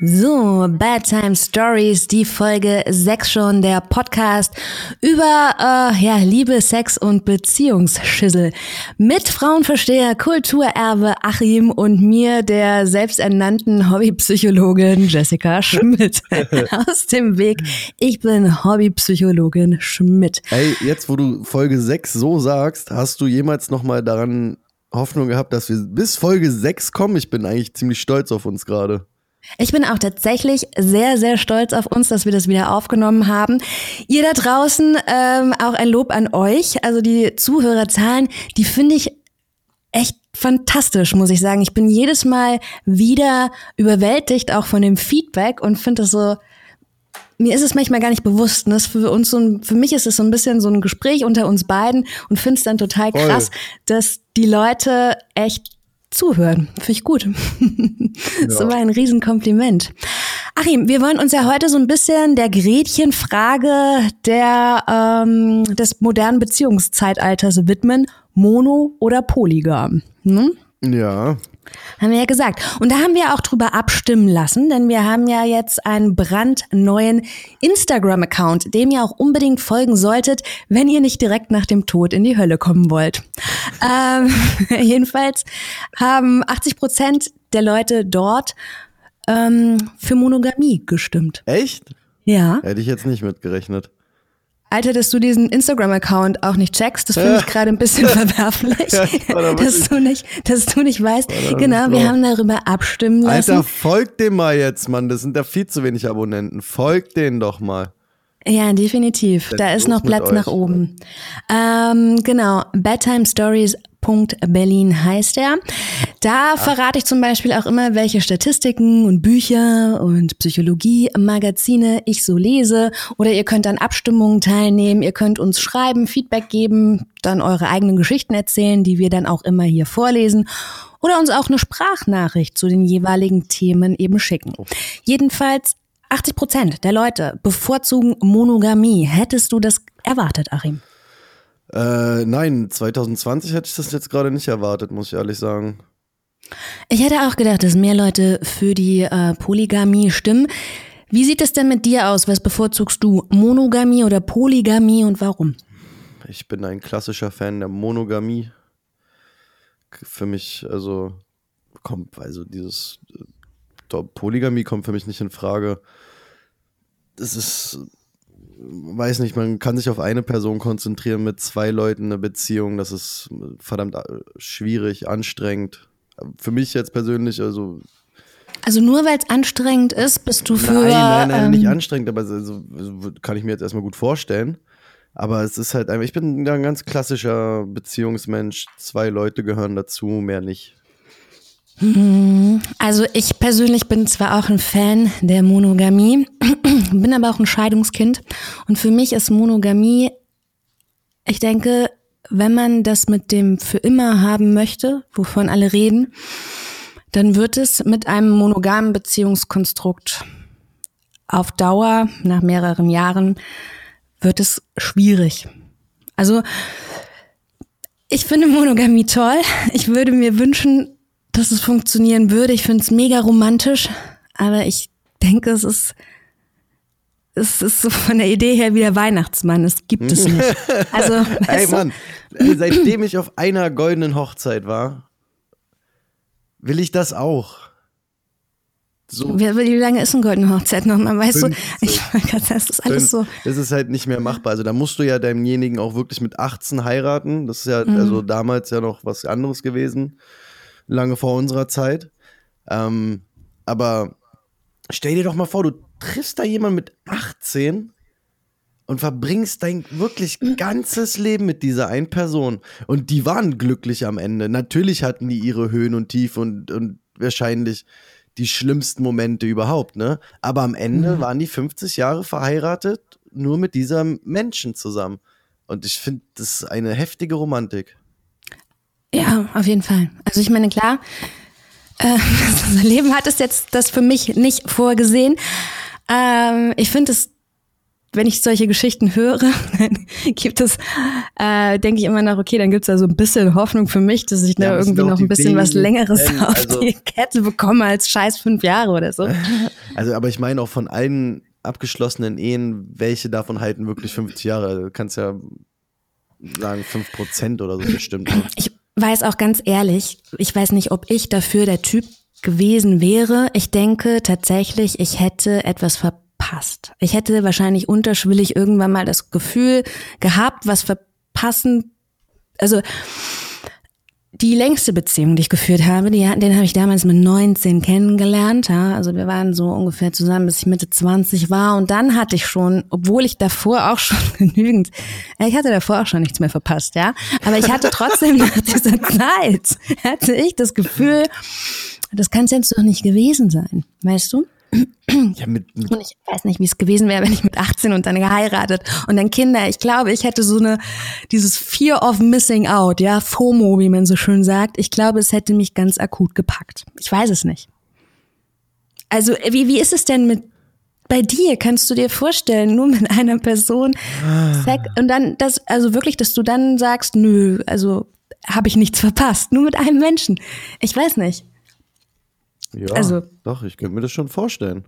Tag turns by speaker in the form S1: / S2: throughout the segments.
S1: So, Bad Time Stories, die Folge 6 schon, der Podcast über äh, ja, Liebe, Sex und Beziehungsschüssel. Mit Frauenversteher, Kulturerbe Achim und mir, der selbsternannten Hobbypsychologin Jessica Schmidt. Aus dem Weg, ich bin Hobbypsychologin Schmidt.
S2: Ey, jetzt wo du Folge 6 so sagst, hast du jemals nochmal daran Hoffnung gehabt, dass wir bis Folge 6 kommen? Ich bin eigentlich ziemlich stolz auf uns gerade.
S1: Ich bin auch tatsächlich sehr, sehr stolz auf uns, dass wir das wieder aufgenommen haben. Ihr da draußen, ähm, auch ein Lob an euch. Also die Zuhörerzahlen, die finde ich echt fantastisch, muss ich sagen. Ich bin jedes Mal wieder überwältigt, auch von dem Feedback und finde es so, mir ist es manchmal gar nicht bewusst. Ne? Für uns so ein, für mich ist es so ein bisschen so ein Gespräch unter uns beiden und finde es dann total krass, Voll. dass die Leute echt zuhören. Finde ich gut. das ist immer ein Riesenkompliment. Achim, wir wollen uns ja heute so ein bisschen der Gretchenfrage der, ähm, des modernen Beziehungszeitalters widmen. Mono oder Polygam? Hm?
S2: Ja.
S1: Haben wir ja gesagt. Und da haben wir auch drüber abstimmen lassen, denn wir haben ja jetzt einen brandneuen Instagram-Account, dem ihr auch unbedingt folgen solltet, wenn ihr nicht direkt nach dem Tod in die Hölle kommen wollt. Ähm, jedenfalls haben 80 Prozent der Leute dort ähm, für Monogamie gestimmt.
S2: Echt?
S1: Ja.
S2: Hätte ich jetzt nicht mitgerechnet.
S1: Alter, dass du diesen Instagram-Account auch nicht checkst, das finde ich gerade ein bisschen verwerflich, dass du nicht, dass du nicht weißt. Genau, wir haben darüber abstimmen lassen.
S2: Alter, folgt dem mal jetzt, Mann. Das sind ja viel zu wenig Abonnenten. Folgt denen doch mal.
S1: Ja, definitiv. da ist noch Platz nach oben. Ähm, genau, Bedtime Stories Berlin heißt er. Da verrate ich zum Beispiel auch immer, welche Statistiken und Bücher und Psychologie-Magazine ich so lese. Oder ihr könnt an Abstimmungen teilnehmen, ihr könnt uns schreiben, Feedback geben, dann eure eigenen Geschichten erzählen, die wir dann auch immer hier vorlesen. Oder uns auch eine Sprachnachricht zu den jeweiligen Themen eben schicken. Jedenfalls 80 Prozent der Leute bevorzugen Monogamie. Hättest du das erwartet, Achim?
S2: Äh, nein, 2020 hätte ich das jetzt gerade nicht erwartet, muss ich ehrlich sagen.
S1: Ich hätte auch gedacht, dass mehr Leute für die äh, Polygamie stimmen. Wie sieht es denn mit dir aus? Was bevorzugst du? Monogamie oder Polygamie und warum?
S2: Ich bin ein klassischer Fan der Monogamie. Für mich, also, kommt, also dieses äh, Polygamie kommt für mich nicht in Frage. Das ist weiß nicht, man kann sich auf eine Person konzentrieren mit zwei Leuten eine Beziehung. Das ist verdammt äh, schwierig, anstrengend. Für mich jetzt persönlich, also.
S1: Also nur weil es anstrengend ist, bist du für.
S2: Nein, nein, nein, ähm, nicht anstrengend, aber also, kann ich mir jetzt erstmal gut vorstellen. Aber es ist halt einfach, ich bin ein ganz klassischer Beziehungsmensch. Zwei Leute gehören dazu, mehr nicht.
S1: Mhm. Also ich persönlich bin zwar auch ein Fan der Monogamie, bin aber auch ein Scheidungskind. Und für mich ist Monogamie, ich denke, wenn man das mit dem für immer haben möchte, wovon alle reden, dann wird es mit einem monogamen Beziehungskonstrukt auf Dauer, nach mehreren Jahren, wird es schwierig. Also ich finde Monogamie toll. Ich würde mir wünschen, dass es funktionieren würde. Ich finde es mega romantisch, aber ich denke, es ist, es ist so von der Idee her wie der Weihnachtsmann. Es gibt es nicht. Also,
S2: Ey, Mann, seitdem ich auf einer goldenen Hochzeit war, will ich das auch.
S1: So wie, wie lange ist eine goldene Hochzeit nochmal? Weißt 50. du, ich das ist alles so.
S2: Das ist halt nicht mehr machbar. Also da musst du ja demjenigen auch wirklich mit 18 heiraten. Das ist ja mhm. also damals ja noch was anderes gewesen lange vor unserer Zeit. Ähm, aber stell dir doch mal vor, du triffst da jemanden mit 18 und verbringst dein wirklich ganzes Leben mit dieser einen Person. Und die waren glücklich am Ende. Natürlich hatten die ihre Höhen und Tiefen und, und wahrscheinlich die schlimmsten Momente überhaupt, ne? Aber am Ende mhm. waren die 50 Jahre verheiratet, nur mit dieser Menschen zusammen. Und ich finde, das ist eine heftige Romantik.
S1: Ja, auf jeden Fall. Also ich meine, klar, äh, unser Leben hat es jetzt das für mich nicht vorgesehen. Ähm, ich finde es wenn ich solche Geschichten höre, dann gibt es, äh, denke ich immer noch, okay, dann gibt es da so ein bisschen Hoffnung für mich, dass ich ja, da irgendwie noch ein bisschen was Längeres Enden. auf also, die Kette bekomme als scheiß fünf Jahre oder so.
S2: Also, aber ich meine auch von allen abgeschlossenen Ehen, welche davon halten wirklich 50 Jahre? Also, du kannst ja sagen, 5% oder so bestimmt.
S1: Ich weiß auch ganz ehrlich, ich weiß nicht, ob ich dafür der Typ gewesen wäre. Ich denke tatsächlich, ich hätte etwas verpasst. Ich hätte wahrscheinlich unterschwellig irgendwann mal das Gefühl gehabt, was verpassen, also die längste Beziehung, die ich geführt habe, die, den habe ich damals mit 19 kennengelernt. Ja? Also wir waren so ungefähr zusammen, bis ich Mitte 20 war. Und dann hatte ich schon, obwohl ich davor auch schon genügend, ich hatte davor auch schon nichts mehr verpasst, ja. Aber ich hatte trotzdem nach dieser Zeit, hatte ich das Gefühl, das kann es jetzt doch nicht gewesen sein, weißt du? Ja, mit, mit und ich weiß nicht, wie es gewesen wäre, wenn ich mit 18 und dann geheiratet und dann Kinder. Ich glaube, ich hätte so eine, dieses Fear of Missing Out, ja, FOMO, wie man so schön sagt. Ich glaube, es hätte mich ganz akut gepackt. Ich weiß es nicht. Also, wie, wie ist es denn mit bei dir? Kannst du dir vorstellen, nur mit einer Person Sex und dann das, also wirklich, dass du dann sagst, nö, also habe ich nichts verpasst, nur mit einem Menschen. Ich weiß nicht.
S2: Ja, also, doch, ich könnte mir das schon vorstellen.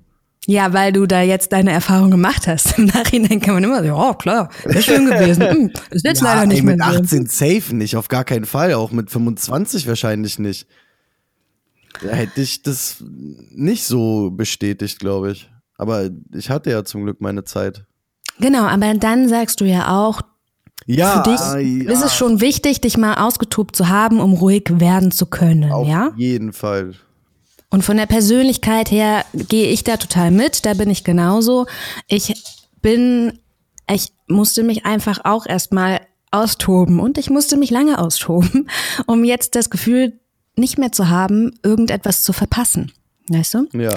S1: Ja, weil du da jetzt deine Erfahrung gemacht hast. Im Nachhinein kann man immer sagen, ja, klar, ist schön gewesen. Hm, ist jetzt ja, leider nicht ey,
S2: mehr. Mit 18 so. safe nicht, auf gar keinen Fall. Auch mit 25 wahrscheinlich nicht. Da hätte ich das nicht so bestätigt, glaube ich. Aber ich hatte ja zum Glück meine Zeit.
S1: Genau, aber dann sagst du ja auch, ja, für dich ja. ist es schon wichtig, dich mal ausgetobt zu haben, um ruhig werden zu können,
S2: Auf
S1: ja?
S2: Auf jeden Fall.
S1: Und von der Persönlichkeit her gehe ich da total mit, da bin ich genauso. Ich bin, ich musste mich einfach auch erstmal austoben und ich musste mich lange austoben, um jetzt das Gefühl nicht mehr zu haben, irgendetwas zu verpassen. Weißt du?
S2: Ja.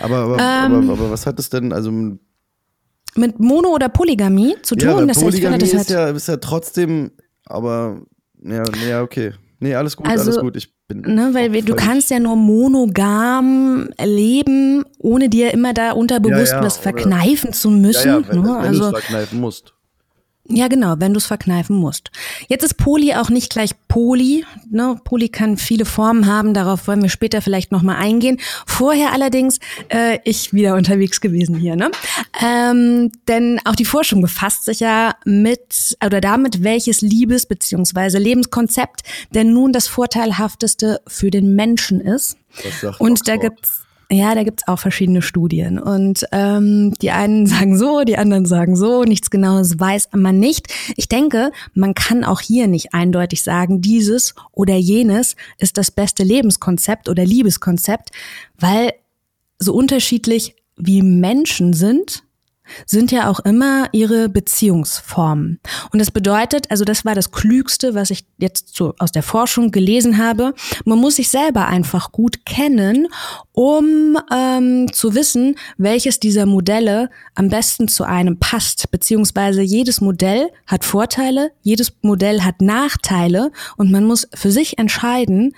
S2: Aber, aber, ähm, aber, aber was hat es denn, also
S1: mit Mono oder Polygamie zu tun? Ja,
S2: das Polygamie heißt, ist, ja, ist ja trotzdem, aber ja, ja, okay. Nee, alles gut, also, alles gut. Ich bin.
S1: Ne, weil du kannst ja nur monogam leben, ohne dir immer da unterbewusst ja, ja, was verkneifen zu müssen. Ja, ja,
S2: wenn,
S1: ne?
S2: wenn also, du es verkneifen musst.
S1: Ja, genau, wenn du es verkneifen musst. Jetzt ist Poly auch nicht gleich Poly. Ne? Poly kann viele Formen haben, darauf wollen wir später vielleicht nochmal eingehen. Vorher allerdings, äh, ich wieder unterwegs gewesen hier, ne? Ähm, denn auch die Forschung befasst sich ja mit oder damit, welches Liebes- bzw. Lebenskonzept denn nun das vorteilhafteste für den Menschen ist. Und da gibt's ja, da gibt's auch verschiedene Studien. Und ähm, die einen sagen so, die anderen sagen so, nichts Genaues weiß man nicht. Ich denke, man kann auch hier nicht eindeutig sagen, dieses oder jenes ist das beste Lebenskonzept oder Liebeskonzept, weil so unterschiedlich wie Menschen sind, sind ja auch immer ihre Beziehungsformen. Und das bedeutet, also das war das Klügste, was ich jetzt so aus der Forschung gelesen habe, man muss sich selber einfach gut kennen, um ähm, zu wissen, welches dieser Modelle am besten zu einem passt. Beziehungsweise jedes Modell hat Vorteile, jedes Modell hat Nachteile und man muss für sich entscheiden,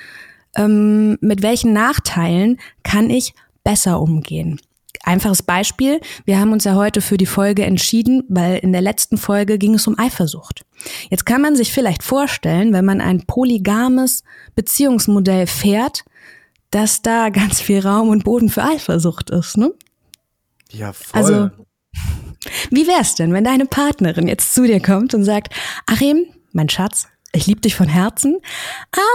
S1: ähm, mit welchen Nachteilen kann ich besser umgehen. Einfaches Beispiel, wir haben uns ja heute für die Folge entschieden, weil in der letzten Folge ging es um Eifersucht. Jetzt kann man sich vielleicht vorstellen, wenn man ein polygames Beziehungsmodell fährt, dass da ganz viel Raum und Boden für Eifersucht ist, ne?
S2: Ja, voll.
S1: Also, wie wär's denn, wenn deine Partnerin jetzt zu dir kommt und sagt, Achim, mein Schatz, ich liebe dich von Herzen,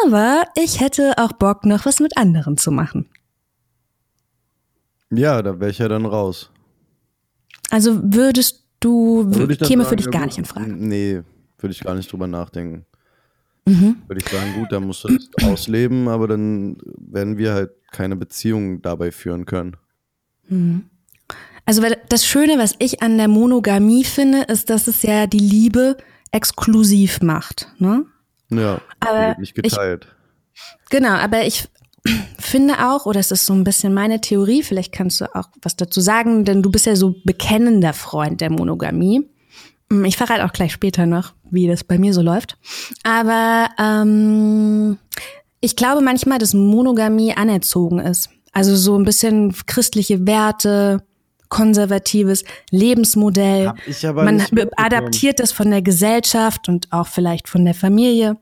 S1: aber ich hätte auch Bock, noch was mit anderen zu machen.
S2: Ja, da wäre ich ja dann raus.
S1: Also würdest du, würde käme sagen, für dich gar nicht in Frage?
S2: Nee, würde ich gar nicht drüber nachdenken. Mhm. Würde ich sagen, gut, dann musst du das ausleben, aber dann werden wir halt keine Beziehung dabei führen können.
S1: Mhm. Also das Schöne, was ich an der Monogamie finde, ist, dass es ja die Liebe exklusiv macht. Ne?
S2: Ja, aber nicht geteilt.
S1: Ich, genau, aber ich finde auch, oder es ist so ein bisschen meine Theorie, vielleicht kannst du auch was dazu sagen, denn du bist ja so bekennender Freund der Monogamie. Hm, ich verrate auch gleich später noch, wie das bei mir so läuft. Aber ähm, ich glaube manchmal, dass Monogamie anerzogen ist. Also so ein bisschen christliche Werte, konservatives Lebensmodell.
S2: Hab ich aber
S1: Man adaptiert das von der Gesellschaft und auch vielleicht von der Familie.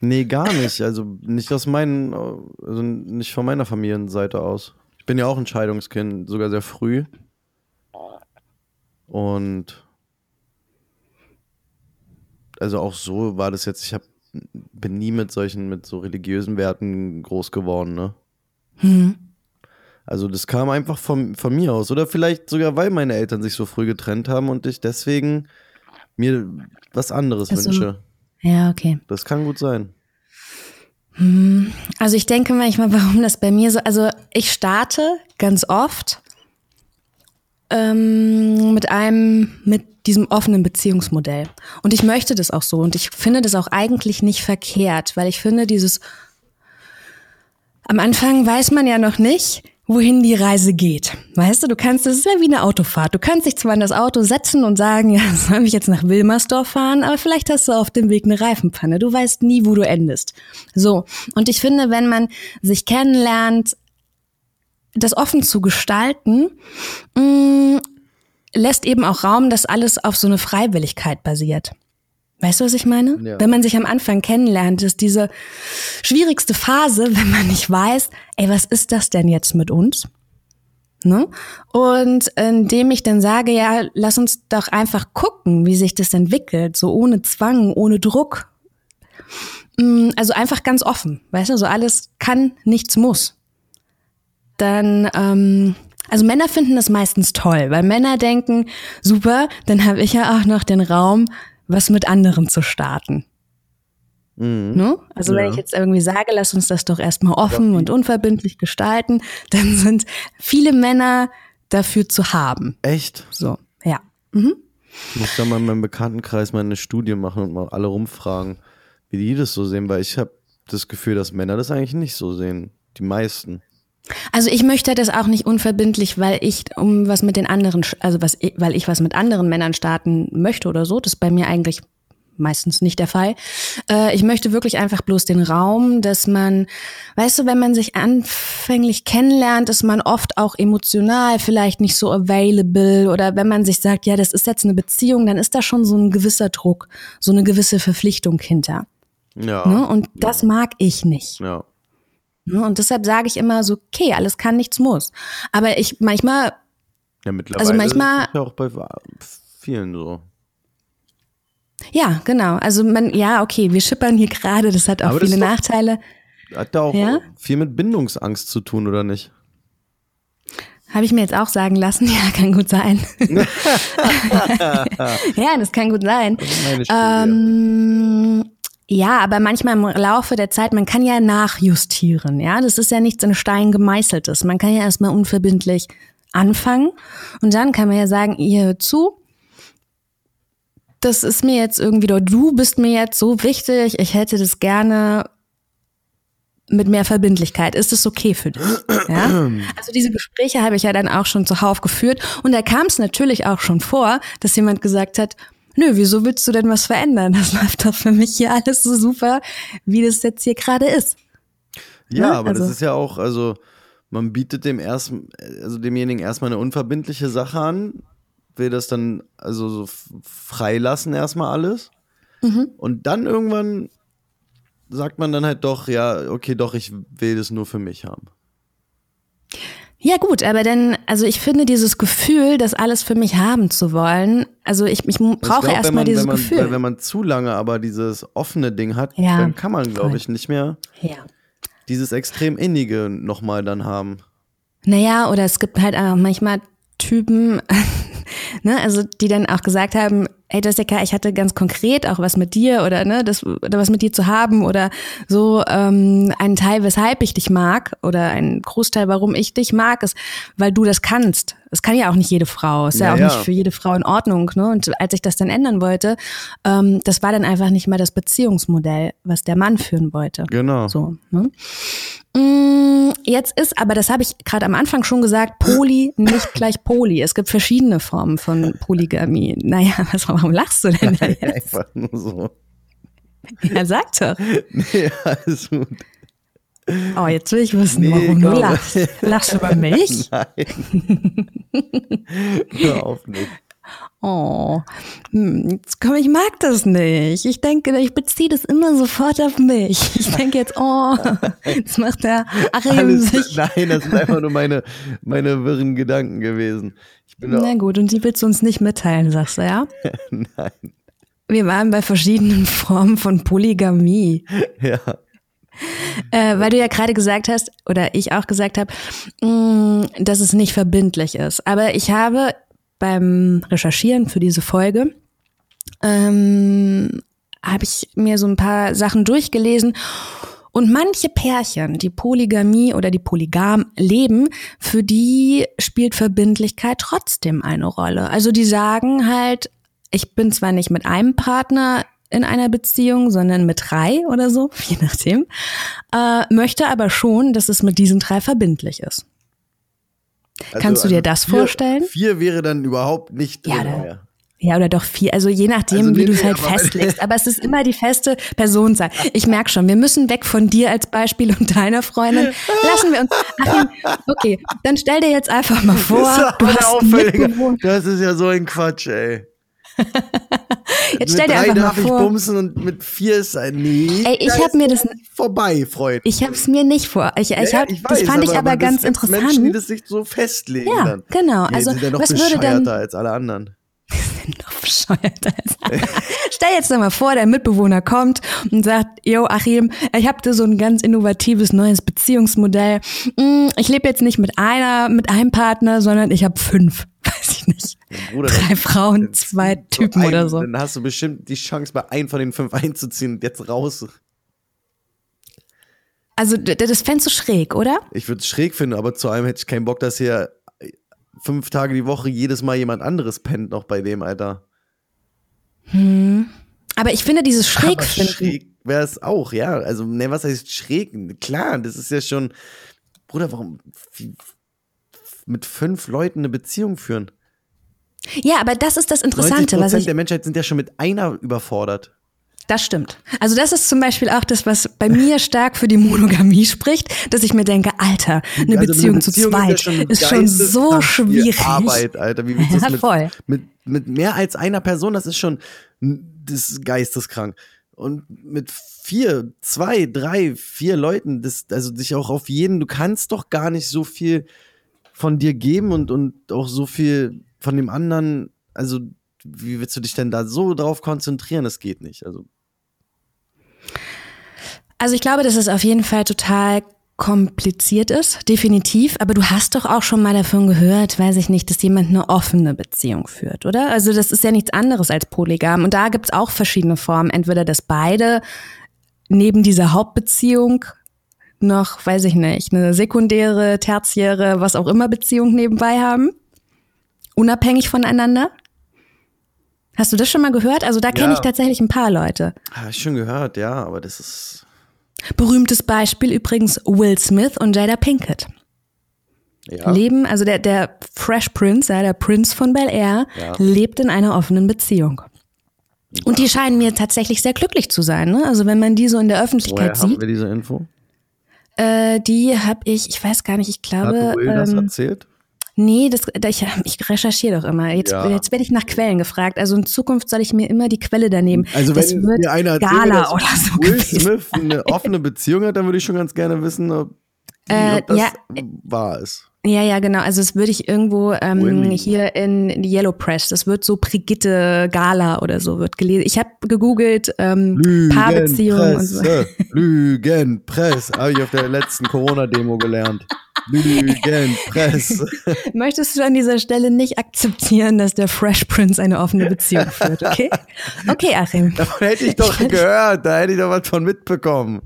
S2: Nee, gar nicht. Also nicht aus meinen, also nicht von meiner Familienseite aus. Ich bin ja auch ein Scheidungskind, sogar sehr früh. Und also auch so war das jetzt, ich hab, bin nie mit solchen, mit so religiösen Werten groß geworden, ne?
S1: Hm.
S2: Also das kam einfach von, von mir aus. Oder vielleicht sogar, weil meine Eltern sich so früh getrennt haben und ich deswegen mir was anderes
S1: Also-
S2: wünsche.
S1: Ja, okay.
S2: Das kann gut sein.
S1: Also ich denke manchmal, warum das bei mir so, also ich starte ganz oft ähm, mit einem, mit diesem offenen Beziehungsmodell. Und ich möchte das auch so. Und ich finde das auch eigentlich nicht verkehrt, weil ich finde dieses, am Anfang weiß man ja noch nicht, wohin die Reise geht. Weißt du, du kannst, das ist ja wie eine Autofahrt. Du kannst dich zwar in das Auto setzen und sagen, ja, soll ich jetzt nach Wilmersdorf fahren, aber vielleicht hast du auf dem Weg eine Reifenpanne. Du weißt nie, wo du endest. So. Und ich finde, wenn man sich kennenlernt, das offen zu gestalten, mh, lässt eben auch Raum, dass alles auf so eine Freiwilligkeit basiert. Weißt du, was ich meine?
S2: Ja.
S1: Wenn man sich am Anfang kennenlernt, ist diese schwierigste Phase, wenn man nicht weiß, ey, was ist das denn jetzt mit uns? Ne? Und indem ich dann sage, ja, lass uns doch einfach gucken, wie sich das entwickelt, so ohne Zwang, ohne Druck. Mm, Also einfach ganz offen, weißt du, so alles kann, nichts muss. Dann, ähm, also Männer finden das meistens toll, weil Männer denken, super, dann habe ich ja auch noch den Raum, was mit anderen zu starten.
S2: Mhm.
S1: Ne? Also wenn
S2: Ja.
S1: ich jetzt irgendwie sage, lass uns das doch erstmal offen und unverbindlich gestalten, dann sind viele Männer dafür zu haben.
S2: Echt?
S1: So, ja. Mhm.
S2: Ich muss da mal in meinem Bekanntenkreis mal eine Studie machen und mal alle rumfragen, wie die das so sehen, weil ich habe das Gefühl, dass Männer das eigentlich nicht so sehen. Die meisten.
S1: Also ich möchte das auch nicht unverbindlich, weil ich um was mit den anderen, also was, weil ich was mit anderen Männern starten möchte oder so. Das ist bei mir eigentlich meistens nicht der Fall. Äh, ich möchte wirklich einfach bloß den Raum, dass man, weißt du, wenn man sich anfänglich kennenlernt, ist man oft auch emotional vielleicht nicht so available oder wenn man sich sagt, ja, das ist jetzt eine Beziehung, dann ist da schon so ein gewisser Druck, so eine gewisse Verpflichtung hinter.
S2: Ja.
S1: Ne? Und das mag ich nicht.
S2: Ja.
S1: Ne? Und deshalb sage ich immer so, okay, alles kann, nichts muss. Aber ich manchmal,
S2: Ja, mittlerweile
S1: Also manchmal-
S2: ist das ja auch bei vielen so.
S1: ja, genau. Also man, ja, okay, wir schippern hier gerade, das hat auch
S2: Aber das
S1: viele
S2: doch-
S1: Nachteile.
S2: Hat da auch
S1: Ja?
S2: viel mit Bindungsangst zu tun, oder nicht?
S1: Habe ich mir jetzt auch sagen lassen, ja, kann gut sein. ja, das kann gut sein.
S2: Studie.
S1: Ähm, ja, aber manchmal im Laufe der Zeit, man kann ja nachjustieren, ja. Das ist ja nichts in Stein gemeißeltes. Man kann ja erstmal unverbindlich anfangen und dann kann man ja sagen, ihr hört zu, das ist mir jetzt irgendwie, du bist mir jetzt so wichtig, ich hätte das gerne mit mehr Verbindlichkeit. Ist es okay für dich? Ja? Also diese Gespräche habe ich ja dann auch schon zuhauf geführt und da kam es natürlich auch schon vor, dass jemand gesagt hat, nö, wieso willst du denn was verändern? Das läuft doch für mich hier alles so super, wie das jetzt hier gerade ist.
S2: Ja,
S1: Ne?
S2: aber das
S1: Also-
S2: ist ja auch, also man bietet dem erst, also demjenigen erstmal eine unverbindliche Sache an, will das dann also so freilassen erstmal alles.
S1: Mhm.
S2: Und dann irgendwann sagt man dann halt doch, ja, okay, doch, ich will das nur für mich haben.
S1: Ja gut, aber dann, also ich finde dieses Gefühl, das alles für mich haben zu wollen, also ich, ich brauche erstmal dieses
S2: wenn man,
S1: Gefühl.
S2: Weil wenn man zu lange aber dieses offene Ding hat,
S1: Ja,
S2: dann kann man, glaube ich, nicht mehr
S1: ja.
S2: dieses extrem innige nochmal dann haben.
S1: Naja, oder es gibt halt auch manchmal Typen, ne, also die dann auch gesagt haben, ey Jessica, ich hatte ganz konkret auch was mit dir oder ne, das oder was mit dir zu haben oder so ähm, einen Teil, weshalb ich dich mag oder ein Großteil, warum ich dich mag, ist, weil du das kannst. Es kann ja auch nicht jede Frau, ist ja,
S2: Ja,
S1: auch
S2: ja.
S1: nicht für jede Frau in Ordnung. Ne? Und als ich das dann ändern wollte, ähm, das war dann einfach nicht mehr das Beziehungsmodell, was der Mann führen wollte.
S2: Genau.
S1: So, ne? Mm, Jetzt ist, aber das habe ich gerade am Anfang schon gesagt, Poly nicht gleich Poly. Es gibt verschiedene Formen von Polygamie. Naja, was, warum lachst du denn da jetzt?
S2: Einfach nur so.
S1: Ja, sag doch.
S2: Nee, alles gut.
S1: Oh, jetzt will ich wissen,
S2: Nee,
S1: warum du lachst. Lachst du über mich?
S2: Nein. Hör auf nicht.
S1: Oh, hm, komm, ich mag das nicht. Ich denke, ich beziehe das immer sofort auf mich. Ich denke jetzt, oh, jetzt macht der Achim
S2: Alles,
S1: sich.
S2: nein, das sind einfach nur meine, meine wirren Gedanken gewesen.
S1: Na gut, und die willst du uns nicht mitteilen, sagst du, ja?
S2: nein,
S1: Wir waren bei verschiedenen Formen von Polygamie.
S2: ja.
S1: Äh, weil du ja gerade gesagt hast, oder ich auch gesagt habe, mh, dass es nicht verbindlich ist. Aber ich habe beim Recherchieren für diese Folge, ähm, habe ich mir so ein paar Sachen durchgelesen. Und manche Pärchen, die Polygamie oder die Polygam leben, für die spielt Verbindlichkeit trotzdem eine Rolle. Also die sagen halt, ich bin zwar nicht mit einem Partner in einer Beziehung, sondern mit drei oder so, je nachdem, äh, möchte aber schon, dass es mit diesen drei verbindlich ist.
S2: Also-
S1: Kannst du dir
S2: also
S1: das
S2: vier,
S1: vorstellen?
S2: Vier wäre dann überhaupt nicht
S1: Ja,
S2: drin.
S1: da-
S2: mehr.
S1: Ja, oder doch vier, also je nachdem,
S2: Also
S1: wie du es halt
S2: aber-
S1: festlegst. Aber es ist immer die feste Personenzahl. Ich merk schon, wir müssen weg von dir als Beispiel und deiner Freundin. Lassen wir uns. Achim, okay, dann stell dir jetzt einfach mal vor,
S2: Das ist
S1: du hast.
S2: Das ist ja so ein Quatsch, ey.
S1: Jetzt stell
S2: mit
S1: dir
S2: drei
S1: einfach mal
S2: darf ich
S1: vor.
S2: bumsen und mit vier ist ein Nee.
S1: Ey, ich
S2: da
S1: hab
S2: ist
S1: mir das-
S2: vorbei, Freund.
S1: Ich habe es mir nicht vor. Ich, ich
S2: Ja,
S1: hab,
S2: ich
S1: das
S2: weiß,
S1: fand ich aber ganz
S2: das
S1: interessant.
S2: Menschen, die das sich so festlegen.
S1: Ja,
S2: dann.
S1: genau.
S2: Nee,
S1: Also,
S2: sind ja noch
S1: was würde dann-
S2: als alle anderen.
S1: noch bescheuert als Stell jetzt doch mal vor, der Mitbewohner kommt und sagt, yo Achim, ich habe da so ein ganz innovatives neues Beziehungsmodell. Mm, Ich lebe jetzt nicht mit einer, mit einem Partner, sondern ich habe fünf. Weiß ich nicht.
S2: Bruder,
S1: Drei Frauen, zwei Typen
S2: ein,
S1: oder so.
S2: Dann hast du bestimmt die Chance, bei einem von den fünf einzuziehen und jetzt raus.
S1: Also das fändest du schräg, oder?
S2: Ich würde es schräg finden, aber zu einem hätte ich keinen Bock, dass hier fünf Tage die Woche jedes Mal jemand anderes pennt noch bei dem, Alter.
S1: Aber ich finde dieses schräg
S2: Aber schräg wäre es auch, ja. Also, ne, was heißt schräg? Klar, das ist ja schon. Bruder, warum mit fünf Leuten eine Beziehung führen?
S1: Ja, aber das ist das
S2: 90
S1: Interessante, was ich
S2: der Menschheit sind ja schon mit einer überfordert.
S1: Das stimmt. Also das ist zum Beispiel auch das, was bei mir stark für die Monogamie spricht, dass ich mir denke, Alter, eine
S2: Also
S1: Beziehung, zu zweit ist schon so
S2: geisteskrank viel
S1: schwierig.
S2: Arbeit, Alter. Wie willst du
S1: Ja,
S2: das mit,
S1: voll.
S2: Mit, mit mehr als einer Person, das ist schon das ist geisteskrank. Und mit vier, zwei, drei, vier Leuten, das, also dich auch auf jeden, du kannst doch gar nicht so viel von dir geben und, und auch so viel von dem anderen, also wie willst du dich denn da so drauf konzentrieren? Das geht nicht. Also
S1: Also ich glaube, dass es auf jeden Fall total kompliziert ist, definitiv. Aber du hast doch auch schon mal davon gehört, weiß ich nicht, dass jemand eine offene Beziehung führt, oder? Also das ist ja nichts anderes als Polygam. Und da gibt's auch verschiedene Formen. Entweder, dass beide neben dieser Hauptbeziehung noch, weiß ich nicht, eine sekundäre, tertiäre, was auch immer Beziehung nebenbei haben. Unabhängig voneinander. Hast du das schon mal gehört? Also da kenne
S2: Ja.
S1: ich tatsächlich ein paar Leute.
S2: Habe ich schon gehört, ja, aber das ist.
S1: Berühmtes Beispiel übrigens Will Smith und Jada Pinkett.
S2: Ja.
S1: Leben, also der, der Fresh Prince, ja, der Prince von Bel Air,
S2: Ja.
S1: lebt in einer offenen Beziehung. Und die scheinen mir tatsächlich sehr glücklich zu sein. Ne? Also wenn man die so in der
S2: Woher
S1: Öffentlichkeit
S2: haben
S1: sieht,
S2: wir diese Info?
S1: äh, die habe ich, ich weiß gar nicht, ich glaube,
S2: Hat Will das
S1: ähm,
S2: erzählt?
S1: Nee, das, da- ich, ich recherchiere doch immer. Jetzt,
S2: Ja.
S1: jetzt werde ich nach Quellen gefragt. Also in Zukunft soll ich mir immer die Quelle daneben.
S2: Also
S1: das
S2: wenn mir einer erzählt,
S1: Gala
S2: dass
S1: oder so
S2: Will. Smith eine offene Beziehung hat, dann würde ich schon ganz gerne wissen, ob,
S1: Äh,
S2: ob das
S1: ja.
S2: wahr ist.
S1: Ja, ja, genau. Also das würde ich irgendwo ähm, hier in, Yellow Press, das wird so Brigitte Gala oder so wird gelesen. Ich habe gegoogelt ähm, Paarbeziehungen und so.
S2: Lügenpresse, habe ich auf der letzten Corona-Demo gelernt. Lügenpresse.
S1: Möchtest du an dieser Stelle nicht akzeptieren, dass der Fresh Prince eine offene Beziehung führt, okay? Okay, Achim.
S2: Davon hätte ich doch gehört, da hätte ich doch was von mitbekommen.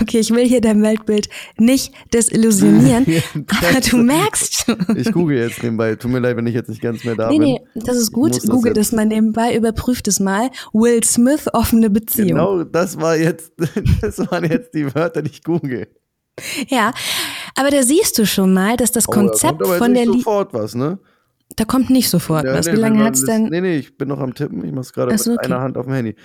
S1: Okay, ich will hier dein Weltbild nicht desillusionieren, aber du merkst schon.
S2: Ich google jetzt nebenbei. Tut mir leid, wenn ich jetzt nicht ganz mehr da
S1: Nee,
S2: bin.
S1: nee, das ist gut.
S2: das
S1: Google
S2: jetzt-
S1: das mal nebenbei, überprüft es mal. Will Smith, offene Beziehung.
S2: Genau, das war jetzt, das waren jetzt die Wörter, die ich google.
S1: Ja, aber da siehst du schon mal, dass das
S2: Oh, da
S1: Konzept
S2: aber jetzt
S1: von der Liebe,
S2: sofort was, ne?
S1: da kommt nicht sofort
S2: Ja,
S1: was.
S2: nee,
S1: Wie lange hat's denn?
S2: Nee, nee, ich bin noch am Tippen. Ich mach's gerade mit
S1: okay.
S2: einer Hand auf dem Handy.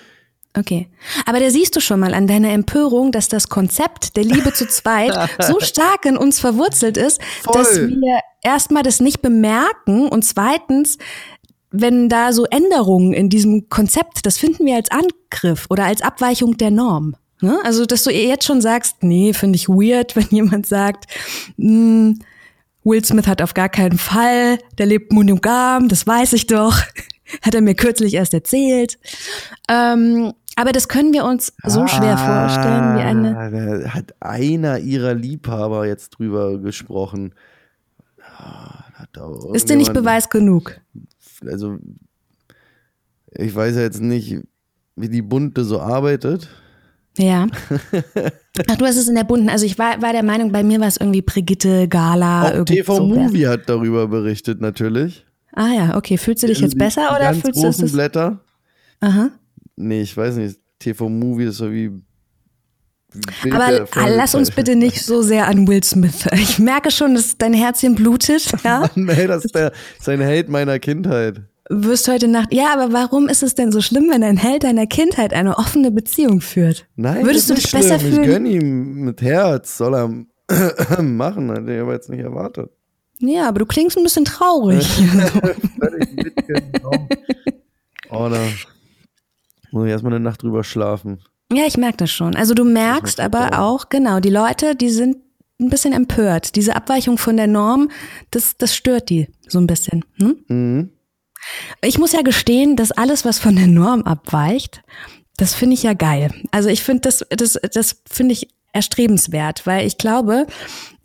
S1: Okay. Aber da siehst du schon mal an deiner Empörung, dass das Konzept der Liebe zu zweit so stark in uns verwurzelt ist,
S2: Voll.
S1: dass wir erstmal das nicht bemerken und zweitens, wenn da so Änderungen in diesem Konzept, das finden wir als Angriff oder als Abweichung der Norm. Ne? Also, dass du jetzt schon sagst, nee, finde ich weird, wenn jemand sagt, mh, Will Smith hat auf gar keinen Fall, der lebt monogam, das weiß ich doch. Hat er mir kürzlich erst erzählt. Ähm, aber das können wir uns so schwer vorstellen wie eine.
S2: Ah, Da hat einer ihrer Liebhaber jetzt drüber gesprochen. Ah,
S1: Ist dir nicht Beweis genug?
S2: Also, ich weiß ja jetzt nicht, wie die Bunte so arbeitet.
S1: Ja. Ach, du hast es in der bunten. Also ich war, war der Meinung, bei mir war es irgendwie Brigitte, Gala,
S2: Auch
S1: irgendwie
S2: TV
S1: so.
S2: Movie hat darüber berichtet, natürlich.
S1: Ah ja, okay. Fühlst du dich jetzt besser
S2: die
S1: oder
S2: ganz
S1: fühlst du
S2: großen
S1: es?
S2: Blätter?
S1: Aha.
S2: Nee, ich weiß nicht. TV Movie ist so wie. Bild
S1: Aber ah, lass uns bitte nicht so sehr an Will Smith. Ich merke schon, dass dein Herzchen blutet. Ja?
S2: nee, das ist der, sein Held meiner Kindheit.
S1: Wirst heute Nacht. Ja, aber warum ist es denn so schlimm, wenn ein Held deiner Kindheit eine offene Beziehung führt?
S2: Nein,
S1: Würdest
S2: das
S1: du dich
S2: nicht
S1: besser
S2: schlimm.
S1: fühlen?
S2: Ich gönn ihm mit Herz, soll er machen, hätte ich aber jetzt nicht erwartet.
S1: Ja, aber du klingst ein bisschen traurig.
S2: Oh, da muss ich erstmal eine Nacht drüber schlafen.
S1: Ja, ich merke das schon. Also du merkst aber
S2: Dauer.
S1: auch, genau, die Leute, die sind ein bisschen empört. Diese Abweichung von der Norm, das, das stört die so ein bisschen. Hm?
S2: Mhm.
S1: Ich muss ja gestehen, dass alles, was von der Norm abweicht, das finde ich ja geil. Also ich finde das, das, das finde ich erstrebenswert, weil ich glaube,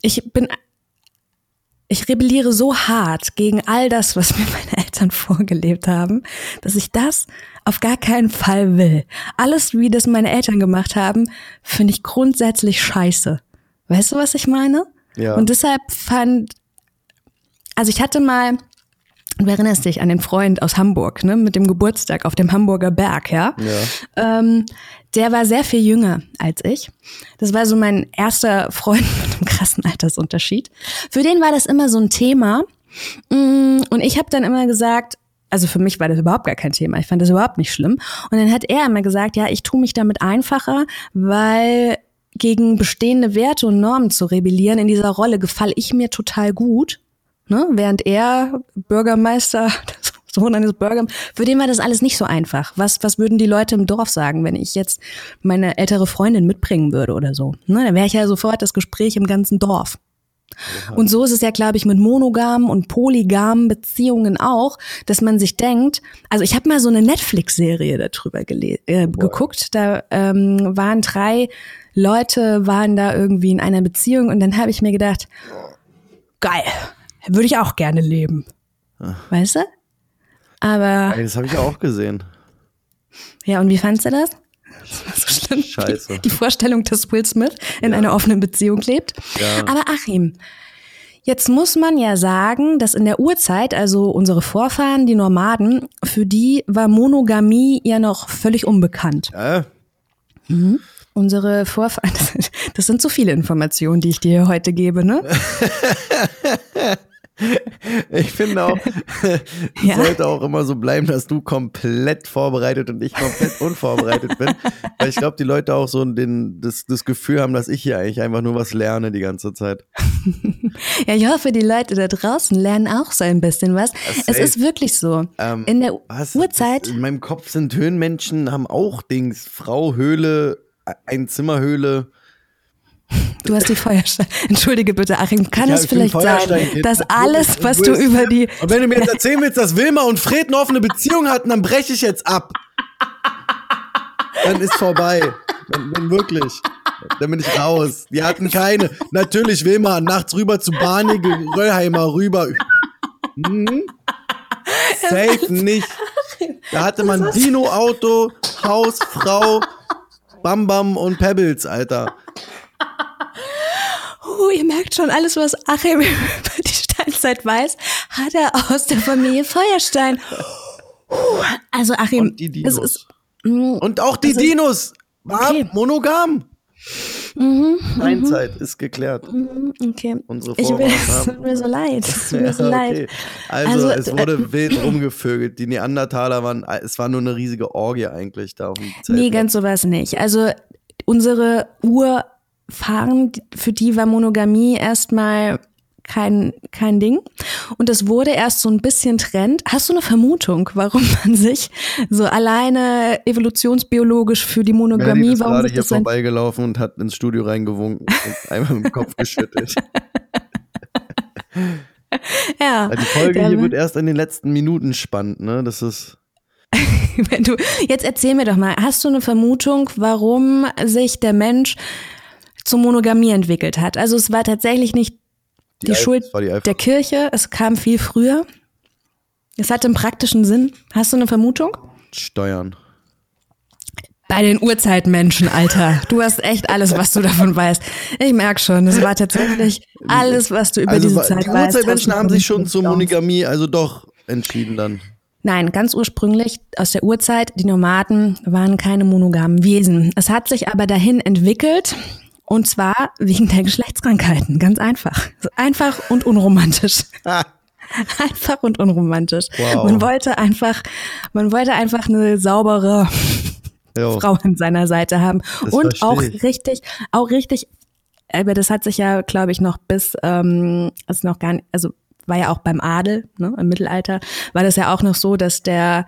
S1: ich bin, ich rebelliere so hart gegen all das, was mir meine Eltern vorgelebt haben, dass ich das auf gar keinen Fall will. Alles, wie das meine Eltern gemacht haben, finde ich grundsätzlich scheiße. Weißt du, was ich meine?
S2: Ja.
S1: Und deshalb fand, also ich hatte mal, du erinnerst dich an den Freund aus Hamburg, ne, mit dem Geburtstag auf dem Hamburger Berg, ja?
S2: Ja.
S1: Ähm, der war sehr viel jünger als ich. Das war so mein erster Freund mit einem krassen Altersunterschied. Für den war das immer so ein Thema. Mm, Und ich habe dann immer gesagt, also für mich war das überhaupt gar kein Thema. Ich fand das überhaupt nicht schlimm. Und dann hat er immer gesagt, ja, ich tue mich damit einfacher, weil gegen bestehende Werte und Normen zu rebellieren in dieser Rolle gefalle ich mir total gut. Ne? Während er Bürgermeister, Sohn eines Bürgermeisters, für den war das alles nicht so einfach. Was, was würden die Leute im Dorf sagen, wenn ich jetzt meine ältere Freundin mitbringen würde oder so? Ne? Dann wäre ich ja sofort das Gespräch im ganzen Dorf. Und so ist es ja, glaube ich, mit monogamen und polygamen Beziehungen auch, dass man sich denkt, also ich habe mal so eine Netflix-Serie darüber äh, geguckt, da ähm, waren drei Leute, waren da irgendwie in einer Beziehung und dann habe ich mir gedacht, geil, würde ich auch gerne leben. Weißt du? Aber,
S2: Ey, das habe ich ja auch gesehen.
S1: ja, und wie fandst du das? Das war so schlimm.
S2: Scheiße.
S1: Die, die Vorstellung, dass Will Smith in einer offenen Beziehung lebt.
S2: Ja.
S1: Aber Achim, jetzt muss man ja sagen, dass in der Urzeit, also unsere Vorfahren, die Nomaden, für die war Monogamie ja noch völlig unbekannt.
S2: Ja,
S1: Unsere Vorfahren, das, das sind so viele Informationen, die ich dir heute gebe, ne?
S2: ich finde auch, es
S1: Ja.
S2: sollte auch immer so bleiben, dass du komplett vorbereitet und ich komplett unvorbereitet bin. Weil ich glaube, die Leute auch so den, das, das Gefühl haben, dass ich hier eigentlich einfach nur was lerne die ganze Zeit.
S1: Ja, ich hoffe, die Leute da draußen lernen auch so ein bisschen was. Es ist wirklich so.
S2: Ähm,
S1: in der
S2: Was?
S1: Urzeit,
S2: In meinem Kopf sind Höhlenmenschen, haben auch Dings. Frau, Höhle, Einzimmerhöhle.
S1: Du hast die Feuerstein. Entschuldige bitte, Achim, kann
S2: Ja,
S1: es vielleicht sein, dass alles, was du über die
S2: Und wenn du mir jetzt erzählen willst, dass Wilma und Fred eine offene Beziehung hatten, dann breche ich jetzt ab. Dann ist vorbei. Dann, dann wirklich. Dann bin ich raus. Die hatten keine. Natürlich Wilma nachts rüber zu Barney, Röllheimer rüber. Hm? Safe nicht. Da hatte man Dino-Auto, Haus, Frau, Bam Bam und Pebbles, Alter.
S1: Oh, ihr merkt schon, alles, was Achim über die Steinzeit weiß, hat er aus der Familie Feuerstein. Puh, Also Achim,
S2: Und die Dinos.
S1: ist, mm,
S2: Und auch die Dinos waren
S1: Okay.
S2: monogam. Mhm, Steinzeit ist geklärt.
S1: Mhm, okay.
S2: Unsere
S1: ich will, es tut mir so leid. Es tut mir so
S2: Ja,
S1: leid.
S2: okay. Also,
S1: Also,
S2: es
S1: äh,
S2: wurde wild rumgevögelt. Die Neandertaler waren, es war nur eine riesige Orgie eigentlich da auf dem Zelt.
S1: Nee, ganz sowas nicht. Also unsere Urfahren, für die war Monogamie erstmal kein, kein Ding. Und es wurde erst so ein bisschen Trend. Hast du eine Vermutung, warum man sich so alleine evolutionsbiologisch für die
S2: Melanie
S1: Monogamie,
S2: ist
S1: warum
S2: gerade
S1: sich
S2: hier
S1: das
S2: vorbeigelaufen und hat ins Studio reingewunken und einmal mit dem Kopf geschüttelt.
S1: ja,
S2: die Folge hier wird erst in den letzten Minuten spannend, ne? Das ist.
S1: Wenn du, jetzt erzähl mir doch mal, hast du eine Vermutung, warum sich der Mensch zur Monogamie entwickelt hat? Also es war tatsächlich nicht die,
S2: Eif-
S1: Schuld
S2: die
S1: der Kirche, es kam viel früher. Es hatte einen praktischen Sinn. Hast du eine Vermutung?
S2: Steuern.
S1: Bei den Urzeitmenschen, Alter. Du hast echt alles, was du davon weißt. Ich merk schon, es war tatsächlich alles, was du über
S2: Also
S1: diese Zeit
S2: die
S1: weißt.
S2: Urzeitmenschen
S1: hast du
S2: haben sich schon zur Monogamie also doch entschieden dann.
S1: Nein, ganz ursprünglich aus der Urzeit, die Nomaden waren keine monogamen Wesen. Es hat sich aber dahin entwickelt und zwar wegen der Geschlechtskrankheiten. Ganz einfach. Einfach und unromantisch.
S2: Ah,
S1: Einfach und unromantisch.
S2: Wow.
S1: Man wollte einfach, man wollte einfach eine saubere
S2: jo.
S1: Frau an seiner Seite haben.
S2: Das
S1: und auch
S2: ich.
S1: richtig, auch richtig, aber das hat sich ja, glaube ich, noch bis, ähm, ist noch gar nicht, also war ja auch beim Adel, ne, im Mittelalter, war das ja auch noch so, dass der,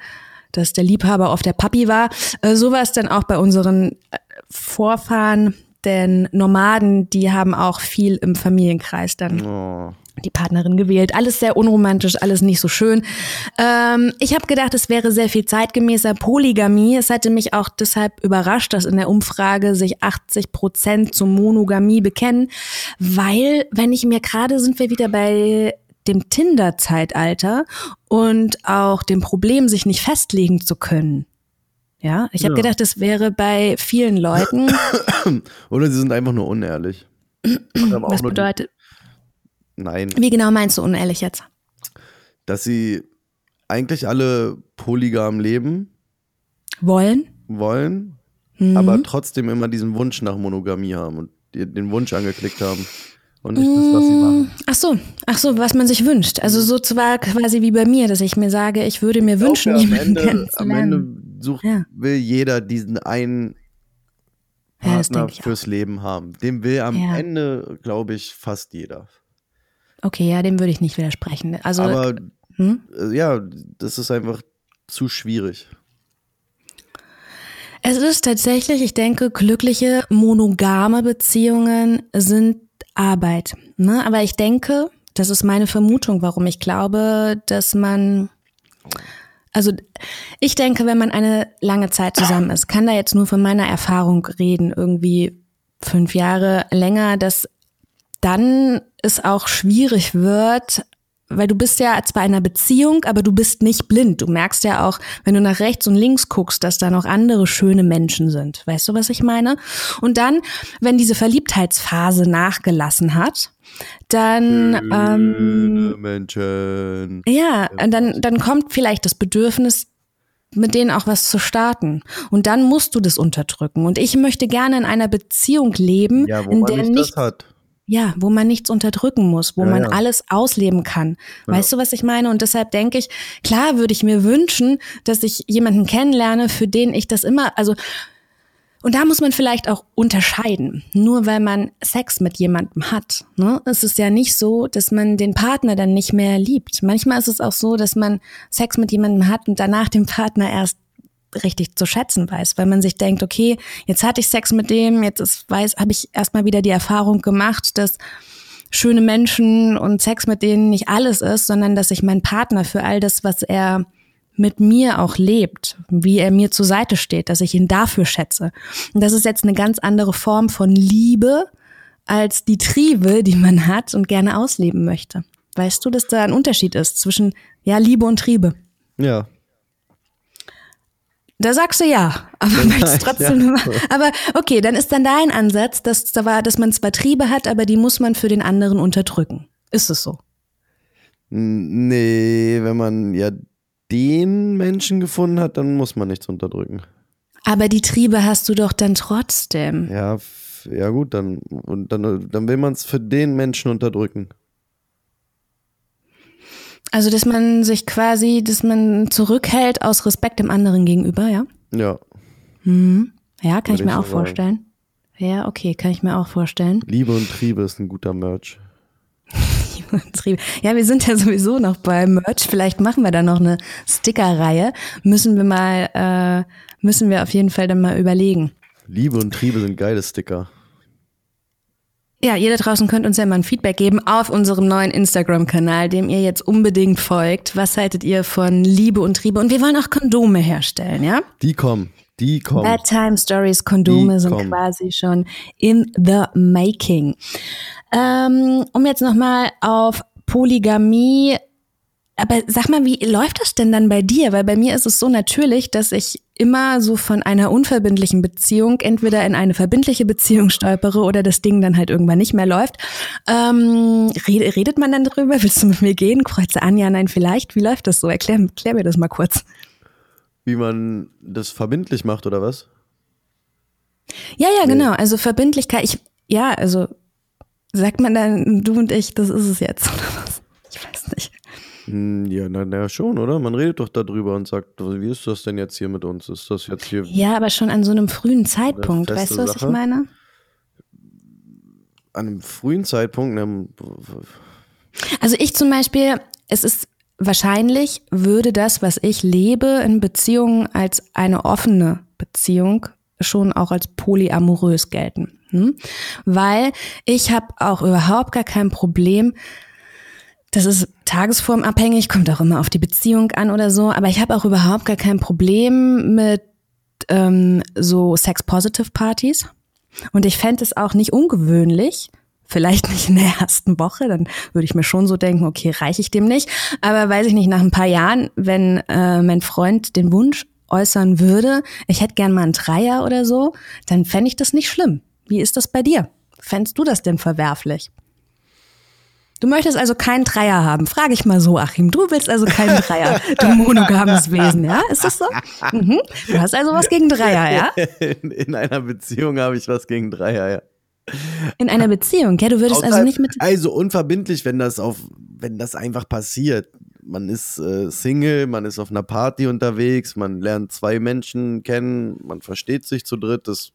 S1: dass der Liebhaber oft der Papi war. Äh, so war es dann auch bei unseren äh, Vorfahren, denn Nomaden, die haben auch viel im Familienkreis dann
S2: Oh.
S1: die Partnerin gewählt. Alles sehr unromantisch, alles nicht so schön. Ähm, ich habe gedacht, es wäre sehr viel zeitgemäßer Polygamie. Es hatte mich auch deshalb überrascht, dass in der Umfrage sich 80 Prozent zur Monogamie bekennen, weil, wenn ich mir gerade sind wir wieder bei dem Tinder-Zeitalter und auch dem Problem, sich nicht festlegen zu können. Ja, ich habe
S2: Ja.
S1: gedacht, es wäre bei vielen Leuten,
S2: Oder sie sind einfach nur unehrlich.
S1: Was
S2: die-
S1: bedeutet,
S2: Nein,
S1: wie genau meinst du unehrlich jetzt?
S2: dass sie eigentlich alle polygam leben
S1: Wollen?
S2: wollen,
S1: Mhm.
S2: aber trotzdem immer diesen Wunsch nach Monogamie haben und den Wunsch angeklickt haben und nicht das, was sie machen.
S1: Ach so, ach so, was man sich wünscht. Also so zwar quasi wie bei mir, dass ich mir sage, ich würde mir wünschen,
S2: Ich glaube,
S1: jemanden
S2: am Ende, am
S1: kennenzulernen.
S2: Ende sucht,
S1: Ja.
S2: will jeder diesen einen
S1: Ja,
S2: Partner
S1: denke ich auch.
S2: fürs Leben haben. Dem will am
S1: Ja.
S2: Ende, glaube ich, fast jeder.
S1: Okay, ja, dem würde ich nicht widersprechen. Also
S2: Aber
S1: hm?
S2: äh, ja, das ist einfach zu schwierig.
S1: es ist tatsächlich, ich denke, glückliche monogame Beziehungen sind Arbeit. Ne? Aber ich denke, das ist meine Vermutung, warum ich glaube, dass man Also ich denke, wenn man eine lange Zeit zusammen ist, kann da jetzt nur von meiner Erfahrung reden, irgendwie fünf Jahre länger, dass dann es auch schwierig wird, weil du bist ja zwar in einer Beziehung, aber du bist nicht blind. Du merkst ja auch, wenn du nach rechts und links guckst, dass da noch andere schöne Menschen sind. Weißt du, was ich meine? Und dann, wenn diese Verliebtheitsphase nachgelassen hat, dann ähm,
S2: Menschen.
S1: ja, und dann, dann kommt vielleicht das Bedürfnis, mit denen auch was zu starten. Und dann musst du das unterdrücken. Und ich möchte gerne in einer Beziehung leben,
S2: Ja, wo
S1: in
S2: man
S1: der
S2: nicht hat.
S1: ja, wo man nichts unterdrücken muss, wo
S2: Ja,
S1: man
S2: ja.
S1: alles ausleben kann. Weißt du, was ich meine? Und deshalb denke ich, klar würde ich mir wünschen, dass ich jemanden kennenlerne, für den ich das immer, also, und da muss man vielleicht auch unterscheiden. Nur weil man Sex mit jemandem hat, ne, ist es ja nicht so, dass man den Partner dann nicht mehr liebt. Manchmal ist es auch so, dass man Sex mit jemandem hat und danach den Partner erst richtig zu schätzen weiß, weil man sich denkt, okay, jetzt hatte ich Sex mit dem, jetzt ist, weiß, habe ich erstmal wieder die Erfahrung gemacht, dass schöne Menschen und Sex mit denen nicht alles ist, sondern dass ich meinen Partner für all das, was er mit mir auch lebt, wie er mir zur Seite steht, dass ich ihn dafür schätze. Und das ist jetzt eine ganz andere Form von Liebe als die Triebe, die man hat und gerne ausleben möchte. Weißt du, dass da ein Unterschied ist zwischen ja Liebe und Triebe?
S2: Ja.
S1: Da sagst du ja, aber möchtest trotzdem. Aber okay, dann ist dann dein Ansatz, dass, da war, dass man zwar Triebe hat, aber die muss man für den anderen unterdrücken. Ist es so?
S2: Nee, wenn man ja den Menschen gefunden hat, dann muss man nichts unterdrücken.
S1: Aber die Triebe hast du doch dann trotzdem.
S2: Ja, ja gut, dann, und dann, dann will man es für den Menschen unterdrücken.
S1: Also, dass man sich quasi, dass man zurückhält aus Respekt dem anderen gegenüber, ja?
S2: Ja.
S1: Mhm. Ja, kann
S2: Würde
S1: ich mir
S2: ich
S1: auch
S2: sagen.
S1: vorstellen. Ja, okay, kann ich mir auch vorstellen.
S2: Liebe und Triebe ist ein guter Merch.
S1: Triebe. Ja, wir sind ja sowieso noch bei Merch. Vielleicht machen wir da noch eine Stickerreihe. Müssen wir mal, äh, müssen wir auf jeden Fall dann mal überlegen.
S2: Liebe und Triebe sind geile Sticker.
S1: Ja, ihr da draußen könnt uns ja mal ein Feedback geben auf unserem neuen Instagram-Kanal, dem ihr jetzt unbedingt folgt. Was haltet ihr von Liebe und Triebe? Und wir wollen auch Kondome herstellen, ja?
S2: Die kommen, die kommen.
S1: Bad Time Stories Kondome
S2: Die
S1: sind
S2: kommen.
S1: quasi schon in the making. Ähm, um jetzt nochmal auf Polygamie. Aber sag mal, wie läuft das denn dann bei dir? Weil bei mir ist es so natürlich, dass ich immer so von einer unverbindlichen Beziehung entweder in eine verbindliche Beziehung stolpere oder das Ding dann halt irgendwann nicht mehr läuft. Ähm, red, redet man dann drüber? Willst du mit mir gehen? Kreuze an, ja, nein, vielleicht. Wie läuft das so? Erklär, erklär mir das mal kurz.
S2: Wie man das verbindlich macht, oder was?
S1: Ja, ja, genau. Also Verbindlichkeit. Ich, ja, also sagt man dann, du und ich, das ist es jetzt, oder was? Ich weiß nicht.
S2: Hm, Ja, na, na schon, oder? Man redet doch darüber und sagt, wie ist das denn jetzt hier mit uns? Ist das jetzt hier.
S1: Ja, aber schon an so einem frühen Zeitpunkt. Weißt du, was ich
S2: Sache?
S1: meine?
S2: An einem frühen Zeitpunkt, ne,
S1: Also ich zum Beispiel, es ist wahrscheinlich, würde das, was ich lebe in Beziehungen als eine offene Beziehung schon auch als polyamorös gelten. Hm? Weil ich habe auch überhaupt gar kein Problem, das ist tagesformabhängig, kommt auch immer auf die Beziehung an oder so, aber ich habe auch überhaupt gar kein Problem mit ähm, so Sex-Positive-Partys. Und ich fände es auch nicht ungewöhnlich, vielleicht nicht in der ersten Woche, dann würde ich mir schon so denken, okay, reiche ich dem nicht. Aber weiß ich nicht, nach ein paar Jahren, wenn äh, mein Freund den Wunsch äußern würde, ich hätte gern mal einen Dreier oder so, dann fände ich das nicht schlimm. Wie ist das bei dir? Fändest du das denn verwerflich? Du möchtest also keinen Dreier haben. Frage ich mal so, Achim. Du willst also keinen Dreier. Du monogames Wesen, ja? Ist das so? Mhm. Du hast also was gegen Dreier, ja?
S2: in, in einer Beziehung habe ich was gegen Dreier, ja.
S1: In einer Beziehung, ja? Du würdest also
S2: Außer-
S1: nicht mit.
S2: Also unverbindlich, wenn das auf, wenn das einfach passiert. Man ist äh, Single, man ist auf einer Party unterwegs, man lernt zwei Menschen kennen, man versteht sich zu dritt, das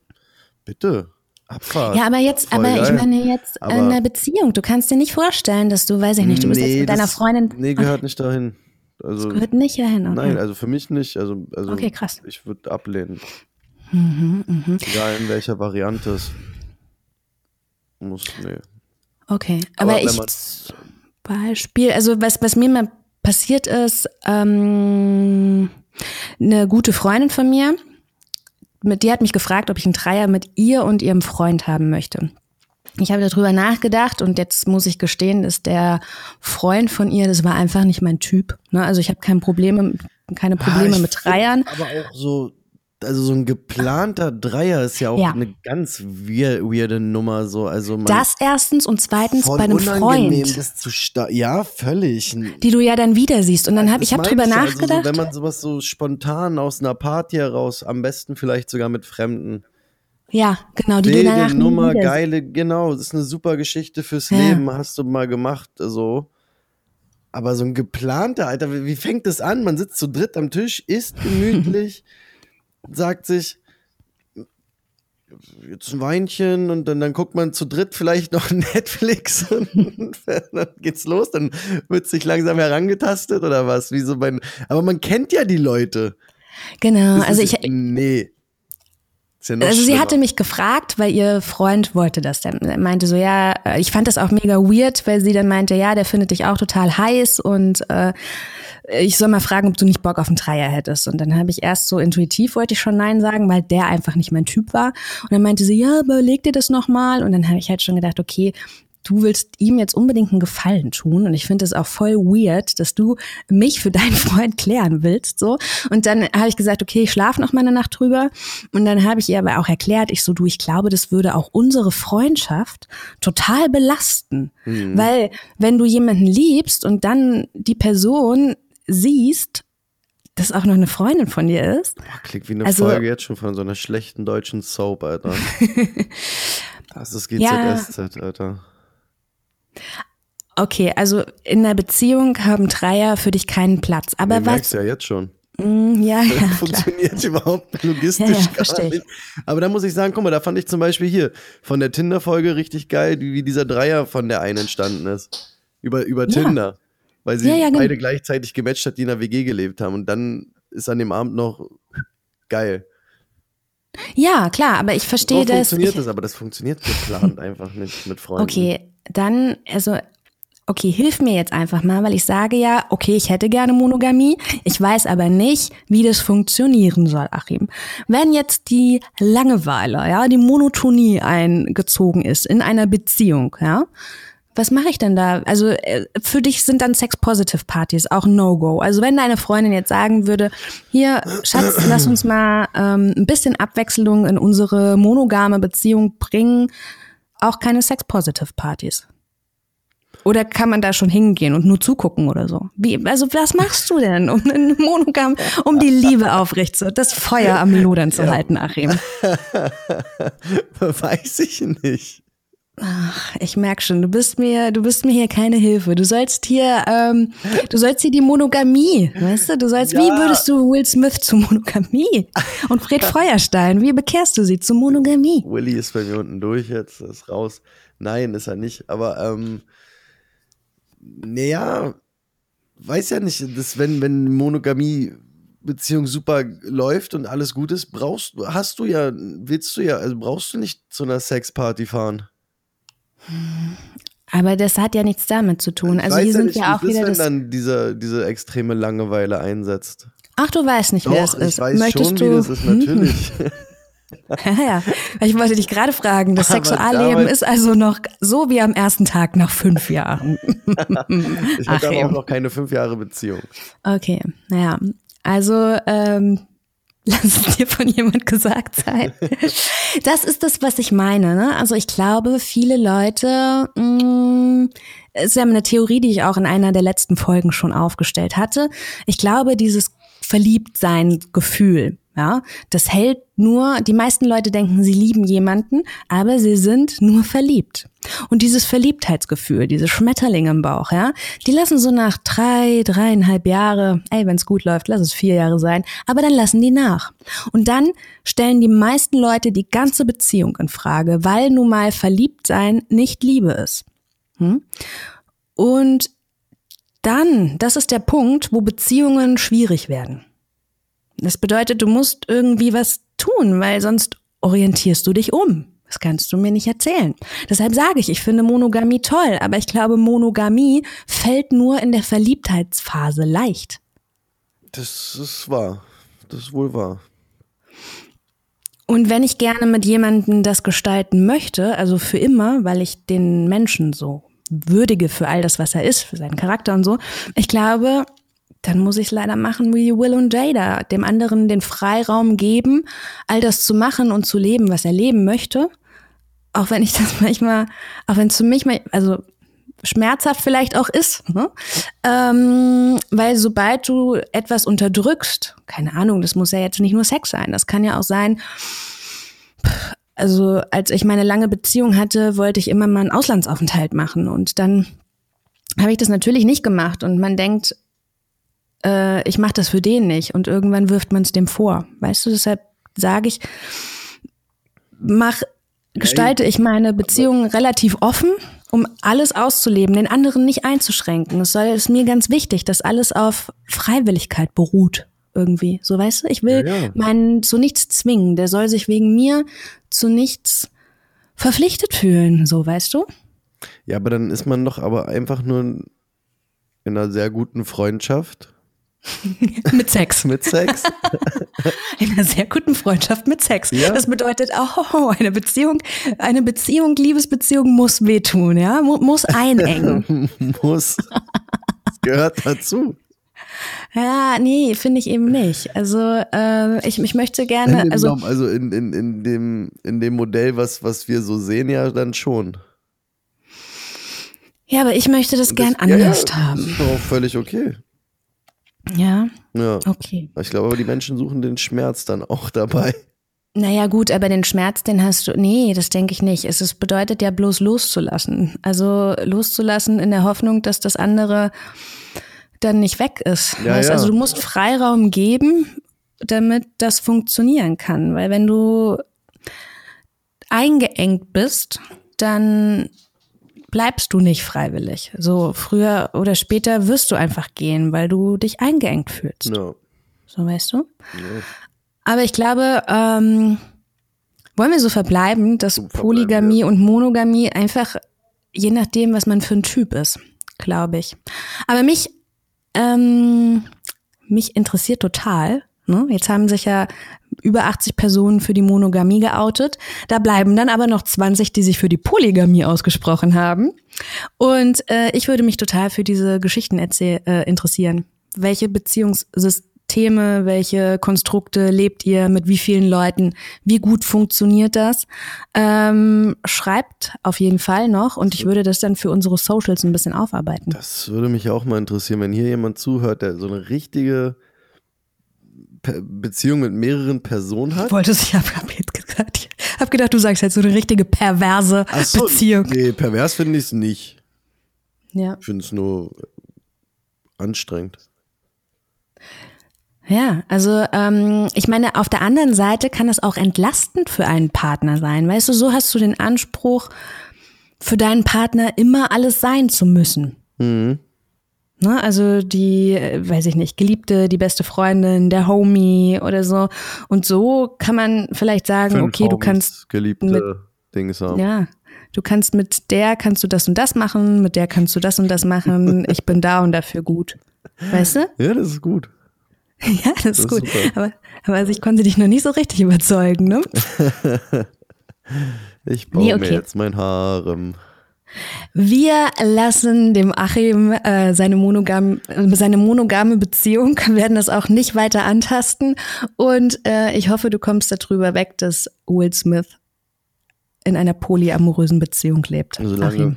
S2: bitte. Abfahrt.
S1: Ja, aber jetzt,
S2: Voll
S1: aber ich
S2: geil.
S1: meine jetzt
S2: Aber-
S1: in einer Beziehung. Du kannst dir nicht vorstellen, dass du, weiß ich nicht, du bist jetzt mit deiner
S2: das-
S1: Freundin.
S2: Nee, gehört nicht dahin. Also,
S1: gehört nicht dahin. Okay.
S2: nein, also für mich nicht. Also, also
S1: Okay, krass.
S2: ich würde ablehnen.
S1: Mhm,
S2: Egal in welcher Variante es muss, nee.
S1: Okay, aber,
S2: Aber
S1: ich Beispiel, also was, was mir mal passiert ist, ähm, eine gute Freundin von mir, mit die hat mich gefragt, ob ich einen Dreier mit ihr und ihrem Freund haben möchte. Ich habe darüber nachgedacht und jetzt muss ich gestehen, ist der Freund von ihr, das war einfach nicht mein Typ. Ne? Also ich habe kein Probleme, keine Probleme
S2: Ah, ich
S1: mit Dreiern.
S2: Aber auch so, also so ein geplanter Dreier ist ja auch
S1: Ja.
S2: eine ganz weir weirde Nummer. So. Also
S1: Das erstens und zweitens bei einem Freund,
S2: das zu Ja, völlig.
S1: die du ja dann wieder siehst. Und dann habe
S2: Das
S1: ich hab drüber
S2: ja.
S1: nachgedacht.
S2: Also so, wenn man sowas so spontan aus einer Party heraus, am besten vielleicht sogar mit Fremden.
S1: ja, genau, die du danach
S2: Wilde Nummer, geile, genau, das ist eine super Geschichte fürs
S1: Ja.
S2: Leben, hast du mal gemacht, so. Aber so ein geplanter, Alter, wie, wie fängt das an? Man sitzt zu dritt am Tisch, isst gemütlich, sagt sich, jetzt ein Weinchen und dann, dann guckt man zu dritt vielleicht noch Netflix und dann geht's los, dann wird sich langsam herangetastet oder was? Wie so bei, aber man kennt ja die Leute.
S1: Genau,
S2: Das
S1: also
S2: ist,
S1: ich,
S2: Nee. Ja
S1: also sie
S2: schlimmer.
S1: hatte mich gefragt, weil ihr Freund wollte das. Der meinte so, ja, ich fand das auch mega weird, weil sie dann meinte, ja, der findet dich auch total heiß und äh, ich soll mal fragen, ob du nicht Bock auf einen Dreier hättest. Und dann habe ich erst so intuitiv wollte ich schon Nein sagen, weil der einfach nicht mein Typ war. Und dann meinte sie, ja, überleg dir das nochmal. Und dann habe ich halt schon gedacht, okay, du willst ihm jetzt unbedingt einen Gefallen tun und ich finde es auch voll weird, dass du mich für deinen Freund klären willst, so. Und dann habe ich gesagt, okay, ich schlafe noch mal eine Nacht drüber und dann habe ich ihr aber auch erklärt, ich so, du, ich glaube, das würde auch unsere Freundschaft total belasten, weil wenn du jemanden liebst und dann die Person siehst, dass auch noch eine Freundin von dir ist,
S2: Boah, klingt wie eine
S1: Also-
S2: Folge jetzt schon von so einer schlechten deutschen Soap, Alter. Das ist GZSZ, ja. Alter.
S1: Okay, also in der Beziehung haben Dreier für dich keinen Platz. Aber
S2: nee,
S1: was?
S2: Merkst ja jetzt schon.
S1: Mm, ja, ja.
S2: Funktioniert klar. überhaupt logistisch ja, ja, gar nicht. Aber da muss ich sagen, guck mal, da fand ich zum Beispiel hier von der Tinder-Folge richtig geil, wie, wie dieser Dreier von der einen entstanden ist. Über, über Tinder. Weil sie genau. beide gleichzeitig gematcht hat, die in der WG gelebt haben. Und dann ist an dem Abend noch geil.
S1: Ja, klar, aber ich verstehe
S2: so
S1: das.
S2: funktioniert das, aber das funktioniert geplant einfach nicht mit Freunden.
S1: Okay, dann, also okay, hilf mir jetzt einfach mal, weil ich sage ja, okay, ich hätte gerne Monogamie, ich weiß aber nicht, wie das funktionieren soll, Achim. Wenn jetzt die Langeweile, ja, die Monotonie eingezogen ist in einer Beziehung, ja, was mache ich denn da? Also äh, für dich sind dann Sex-Positive-Partys auch No-Go. Also wenn deine Freundin jetzt sagen würde, hier, Schatz, lass uns mal ähm, ein bisschen Abwechslung in unsere monogame Beziehung bringen, auch keine Sex-Positive-Partys. Oder kann man da schon hingehen und nur zugucken oder so? Wie, also was machst du denn, um einen Monogam, um die Liebe aufrecht zu, das Feuer am Lodern zu ja. halten, Achim?
S2: Weiß ich nicht.
S1: Ach, ich merk schon, du bist mir, du bist mir hier keine Hilfe. Du sollst hier, ähm, du sollst hier die Monogamie, weißt du? Du sollst, ja. wie würdest du Will Smith zu Monogamie und Fred Feuerstein, wie bekehrst du sie zu Monogamie?
S2: Willy ist bei mir unten durch jetzt, ist raus. Nein, ist er nicht. Aber ähm, naja, weiß ja nicht, dass wenn, wenn Monogamie Beziehung super läuft und alles gut ist, brauchst hast du ja, willst du ja, also brauchst du nicht zu einer Sexparty fahren.
S1: Aber das hat ja nichts damit zu tun. Also hier ja sind ja auch wieder
S2: wenn dann diese, diese extreme Langeweile einsetzt.
S1: Ach, du weißt nicht,
S2: Doch,
S1: wer es ist.
S2: Ich weiß Möchtest schon, du? wie das ist, natürlich.
S1: ja, ja. Ich wollte dich gerade fragen, das Sexualleben ist also noch so wie am ersten Tag nach fünf Jahren.
S2: ich hatte aber auch noch keine fünf Jahre Beziehung.
S1: Okay, naja. Also, ähm, lass es dir von jemand gesagt sein. das ist das, was ich meine. Ne? Also ich glaube, viele Leute, mh, ist ja eine Theorie, die ich auch in einer der letzten Folgen schon aufgestellt hatte. Ich glaube, dieses Verliebtsein-Gefühl, ja, das hält nur, die meisten Leute denken, sie lieben jemanden, aber sie sind nur verliebt. Und dieses Verliebtheitsgefühl, diese Schmetterlinge im Bauch, ja, die lassen so nach drei, dreieinhalb Jahre, ey, wenn es gut läuft, lass es vier Jahre sein, aber dann lassen die nach. Und dann stellen die meisten Leute die ganze Beziehung in Frage, weil nun mal verliebt sein nicht Liebe ist. Hm? Und dann, das ist der Punkt, wo Beziehungen schwierig werden. Das bedeutet, du musst irgendwie was tun, weil sonst orientierst du dich um. Das kannst du mir nicht erzählen. Deshalb sage ich, ich finde Monogamie toll, aber ich glaube, Monogamie fällt nur in der Verliebtheitsphase leicht.
S2: Das ist wahr. Das ist wohl wahr.
S1: Und wenn ich gerne mit jemandem das gestalten möchte, also für immer, weil ich den Menschen so würdige für all das, was er ist, für seinen Charakter und so, ich glaube, dann muss ich es leider machen wie Will und Jada, dem anderen den Freiraum geben, all das zu machen und zu leben, was er leben möchte. Auch wenn ich das manchmal, auch wenn es für mich mal, also schmerzhaft vielleicht auch ist, ne? ähm, weil sobald du etwas unterdrückst, keine Ahnung, das muss ja jetzt nicht nur Sex sein, das kann ja auch sein, also als ich meine lange Beziehung hatte, wollte ich immer mal einen Auslandsaufenthalt machen und dann habe ich das natürlich nicht gemacht und man denkt, äh, ich mache das für den nicht und irgendwann wirft man es dem vor. Weißt du, deshalb sage ich, mach, gestalte ich meine Beziehung relativ offen, um alles auszuleben, den anderen nicht einzuschränken. Es soll ist mir ganz wichtig, dass alles auf Freiwilligkeit beruht irgendwie. So weißt du, ich will ja, ja. meinen zu nichts zwingen. Der soll sich wegen mir zu nichts verpflichtet fühlen, so weißt du?
S2: Ja, aber dann ist man doch aber einfach nur in einer sehr guten Freundschaft
S1: mit Sex.
S2: mit Sex.
S1: In einer sehr guten Freundschaft mit Sex. Ja. Das bedeutet, oh, eine Beziehung, eine Beziehung, Liebesbeziehung muss wehtun, ja, muss einengen.
S2: muss. Das gehört dazu.
S1: Ja, nee, finde ich eben nicht. Also äh, ich, ich möchte gerne.
S2: In
S1: also,
S2: also in, in, in, dem, in dem Modell, was, was wir so sehen, ja dann schon.
S1: Ja, aber ich möchte das, das gern anders ja, haben. Das
S2: ist doch auch völlig okay.
S1: Ja.
S2: Ja.
S1: Okay.
S2: Ich glaube aber, die Menschen suchen den Schmerz dann auch dabei.
S1: Naja, gut, aber den Schmerz, den hast du. Nee, das denke ich nicht. Es ist, bedeutet ja bloß loszulassen. Also loszulassen in der Hoffnung, dass das andere dann nicht weg ist.
S2: Ja,
S1: weißt?
S2: ja.
S1: Also du musst Freiraum geben, damit das funktionieren kann. Weil wenn du eingeengt bist, dann bleibst du nicht freiwillig. So früher oder später wirst du einfach gehen, weil du dich eingeengt fühlst.
S2: Ja.
S1: So weißt du? Aber ich glaube, ähm, wollen wir so verbleiben, dass
S2: verbleiben,
S1: Polygamie und Monogamie einfach je nachdem, was man für ein Typ ist, glaube ich. Aber mich, ähm, mich interessiert total. Ne? Jetzt haben sich ja über 80 Personen für die Monogamie geoutet. Da bleiben dann aber noch 20, die sich für die Polygamie ausgesprochen haben. Und äh, ich würde mich total für diese Geschichten äh, interessieren. Welche Beziehungssysteme, welche Konstrukte lebt ihr, mit wie vielen Leuten, wie gut funktioniert das? Ähm, schreibt auf jeden Fall noch und ich würde das dann für unsere Socials ein bisschen aufarbeiten.
S2: Das würde mich auch mal interessieren, wenn hier jemand zuhört, der so eine richtige Beziehung mit mehreren Personen hat.
S1: Ich hab, hab jetzt gesagt, hab gedacht, du sagst jetzt so eine richtige perverse
S2: so,
S1: Beziehung.
S2: Nee, pervers finde ich es nicht.
S1: Ja.
S2: Ich finde es nur anstrengend.
S1: Ja, also ähm, ich meine, auf der anderen Seite kann es auch entlastend für einen Partner sein. Weißt du, so hast du den Anspruch, für deinen Partner immer alles sein zu müssen.
S2: Mhm.
S1: Ne? Also die, äh, weiß ich nicht, Geliebte, die beste Freundin, der Homie oder so. Und so kann man vielleicht sagen,
S2: Fünf
S1: okay, du
S2: Homies,
S1: kannst
S2: geliebte
S1: mit-
S2: Dings haben.
S1: Ja, du kannst mit der kannst du das und das machen, mit der kannst du das und das machen. Ich bin da und dafür gut. Weißt du?
S2: Ja, das ist gut.
S1: Ja, das ist
S2: ist
S1: gut.
S2: super.
S1: Aber, aber also ich konnte dich noch nicht so richtig überzeugen, ne?
S2: Ich baue
S1: Nee,
S2: mir
S1: okay.
S2: jetzt mein Harem.
S1: Wir lassen dem Achim äh, seine, monogam, seine monogame Beziehung, werden das auch nicht weiter antasten. Und äh, ich hoffe, du kommst darüber weg, dass Will Smith in einer polyamorösen Beziehung lebt.
S2: Solange
S1: Achim.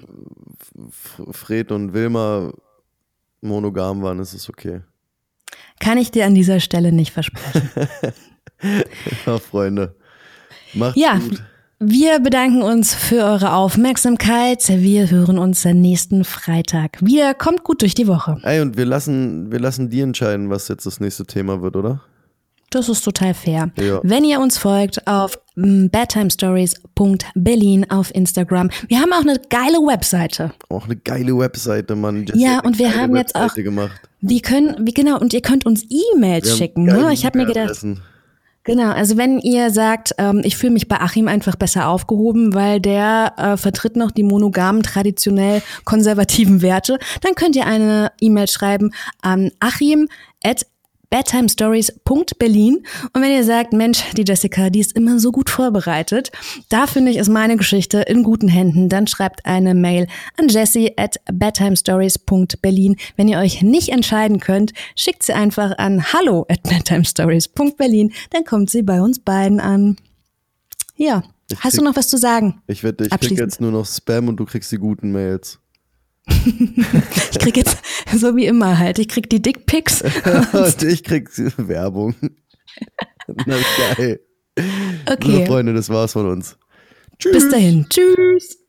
S2: Fred und Wilma monogam waren, ist es okay.
S1: Kann ich dir an dieser Stelle nicht versprechen.
S2: Ja, Freunde. Macht's
S1: Ja,
S2: gut.
S1: Wir bedanken uns für eure Aufmerksamkeit. Wir hören uns nächsten Freitag wieder. Kommt gut durch die Woche.
S2: Ey, und wir lassen, wir lassen die entscheiden, was jetzt das nächste Thema wird, oder?
S1: Das ist total fair.
S2: Ja.
S1: Wenn ihr uns folgt auf mm, bedtimestories.berlin auf Instagram. Wir haben auch eine geile Webseite.
S2: Auch eine geile Webseite, Mann. Jessie
S1: Ja, und wir haben jetzt auch-
S2: Webseite gemacht.
S1: Die können, wie genau, und ihr könnt uns E-Mails
S2: Wir
S1: schicken. Ne? Ich habe mir gedacht. Genau, also wenn ihr sagt, ähm, ich fühle mich bei Achim einfach besser aufgehoben, weil der äh, vertritt noch die monogamen, traditionell konservativen Werte, dann könnt ihr eine E-Mail schreiben an achim at bedtimestories.berlin und wenn ihr sagt, Mensch, die Jessica, die ist immer so gut vorbereitet, da finde ich, ist meine Geschichte in guten Händen, dann schreibt eine Mail an jessie at bedtimestories.berlin. Wenn ihr euch nicht entscheiden könnt, schickt sie einfach an hallo at bedtimestories.berlin, dann kommt sie bei uns beiden an. Ja,
S2: Ich
S1: hast du
S2: krieg-
S1: noch was zu sagen?
S2: Ich wette, ich krieg jetzt nur noch Spam und du kriegst die guten Mails.
S1: Ich krieg jetzt, so wie immer halt, ich krieg die Dickpics.
S2: und ich krieg Werbung. Na geil.
S1: Okay,
S2: Freunde, das war's von uns. Tschüss.
S1: bis dahin. Tschüss.